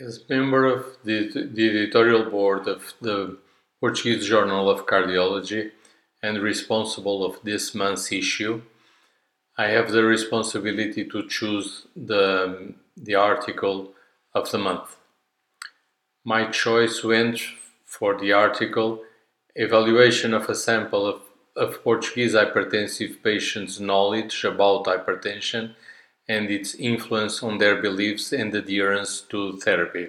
As member of the, the editorial board of the Portuguese Journal of Cardiology and responsible of this month's issue, I have the responsibility to choose the, the article of the month. My choice went for the article Evaluation of a Sample of, of Portuguese Hypertensive Patients' Knowledge about Hypertension and its influence on their beliefs and adherence to therapy.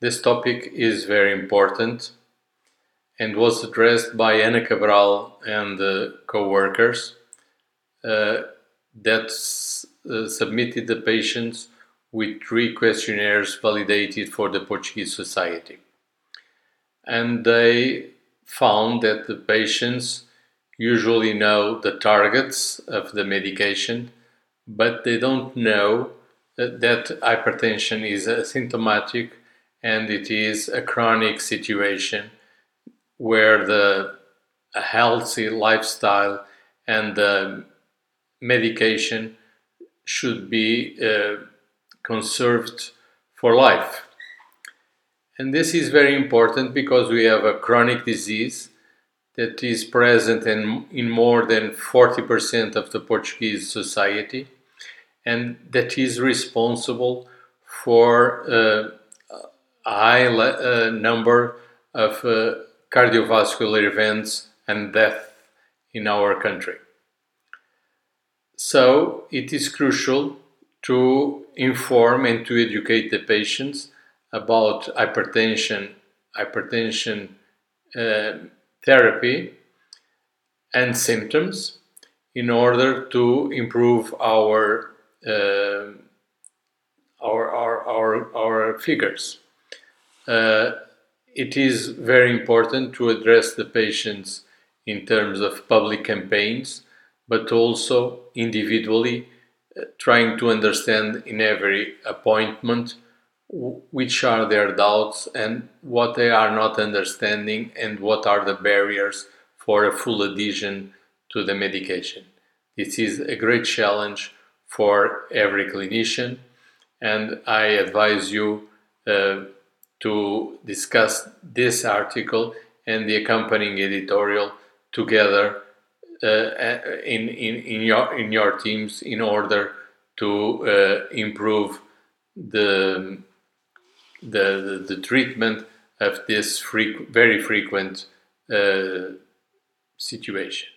This topic is very important and was addressed by Ana Cabral and uh, co-workers uh, that uh, submitted the patients with three questionnaires validated for the Portuguese Society. And they found that the patients usually know the targets of the medication but they don't know that, hypertension is asymptomatic and it is a chronic situation where the healthy lifestyle and the medication should be uh, conserved for life. And this is very important because we have a chronic disease that is present in, in more than 40% of the Portuguese society and that is responsible for uh, a high uh, number of uh, cardiovascular events and death in our country. So it is crucial to inform and to educate the patients about hypertension, hypertension uh, therapy and symptoms in order to improve our uh, our, our, our, our figures. Uh, it is very important to address the patients in terms of public campaigns, but also individually uh, trying to understand in every appointment which are their doubts and what they are not understanding and what are the barriers for a full adhesion to the medication. This is a great challenge for every clinician and I advise you uh, to discuss this article and the accompanying editorial together uh, in, in, in, your, in your teams in order to uh, improve the, the, the, treatment of this very frequent uh, situation.